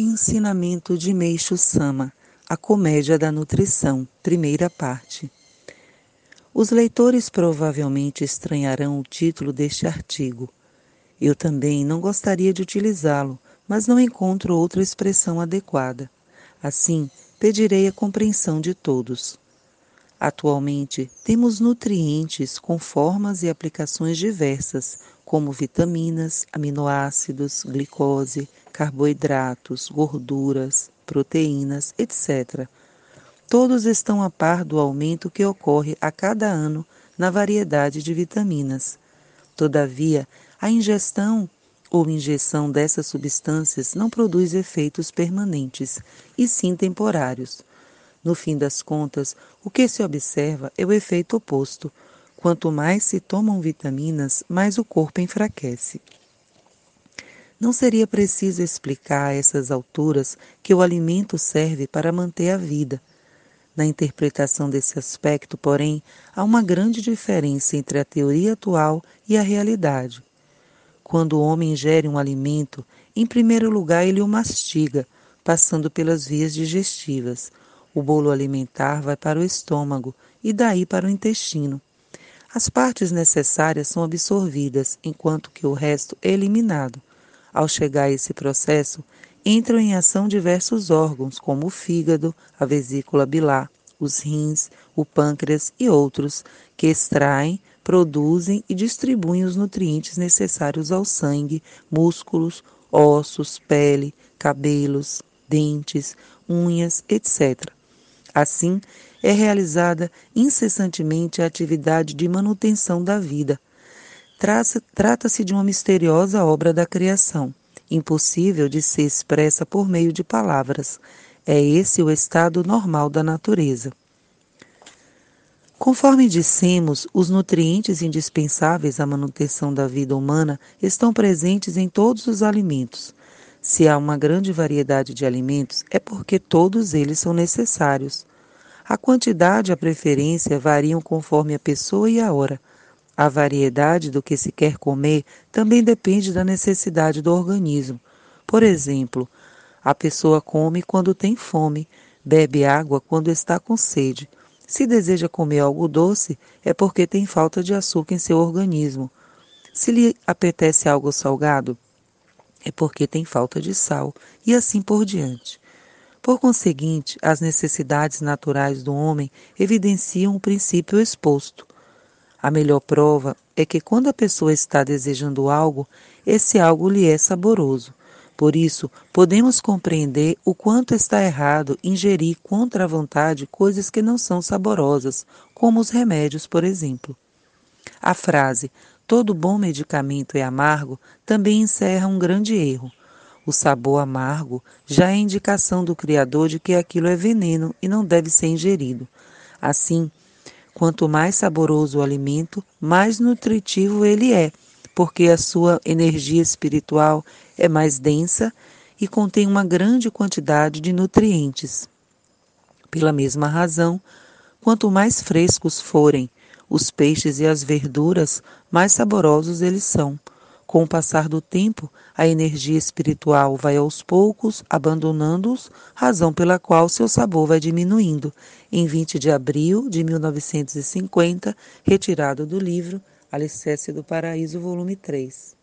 Ensinamento de Meixo Sama, A Comédia da Nutrição, primeira parte. Os leitores provavelmente estranharão o título deste artigo. Eu também não gostaria de utilizá-lo, mas não encontro outra expressão adequada. Assim, pedirei a compreensão de todos. Atualmente, temos nutrientes com formas e aplicações diversas, como vitaminas, aminoácidos, glicose, carboidratos, gorduras, proteínas, etc. Todos estão a par do aumento que ocorre a cada ano na variedade de vitaminas. Todavia, a ingestão ou injeção dessas substâncias não produz efeitos permanentes, e sim temporários. No fim das contas, o que se observa é o efeito oposto. Quanto mais se tomam vitaminas, mais o corpo enfraquece. Não seria preciso explicar a essas alturas que o alimento serve para manter a vida. Na interpretação desse aspecto, porém, há uma grande diferença entre a teoria atual e a realidade. Quando o homem ingere um alimento, em primeiro lugar ele o mastiga, passando pelas vias digestivas. O bolo alimentar vai para o estômago e daí para o intestino. As partes necessárias são absorvidas, enquanto que o resto é eliminado. Ao chegar a esse processo, entram em ação diversos órgãos, como o fígado, a vesícula bilar, os rins, o pâncreas e outros, que extraem, produzem e distribuem os nutrientes necessários ao sangue, músculos, ossos, pele, cabelos, dentes, unhas, etc. Assim, é realizada incessantemente a atividade de manutenção da vida, Trata-se de uma misteriosa obra da criação, impossível de ser expressa por meio de palavras. É esse o estado normal da natureza. Conforme dissemos, os nutrientes indispensáveis à manutenção da vida humana estão presentes em todos os alimentos. Se há uma grande variedade de alimentos, é porque todos eles são necessários. A quantidade e a preferência variam conforme a pessoa e a hora. A variedade do que se quer comer também depende da necessidade do organismo. Por exemplo, a pessoa come quando tem fome, bebe água quando está com sede. Se deseja comer algo doce, é porque tem falta de açúcar em seu organismo. Se lhe apetece algo salgado, é porque tem falta de sal, e assim por diante. Por conseguinte, as necessidades naturais do homem evidenciam o princípio exposto. A melhor prova é que quando a pessoa está desejando algo, esse algo lhe é saboroso. Por isso, podemos compreender o quanto está errado ingerir contra a vontade coisas que não são saborosas, como os remédios, por exemplo. A frase todo bom medicamento é amargo também encerra um grande erro. O sabor amargo já é indicação do Criador de que aquilo é veneno e não deve ser ingerido. Assim, Quanto mais saboroso o alimento, mais nutritivo ele é, porque a sua energia espiritual é mais densa e contém uma grande quantidade de nutrientes. Pela mesma razão, quanto mais frescos forem os peixes e as verduras, mais saborosos eles são. Com o passar do tempo, a energia espiritual vai aos poucos abandonando-os, razão pela qual seu sabor vai diminuindo. Em 20 de abril de 1950, retirado do livro Alicerce do Paraíso, volume 3.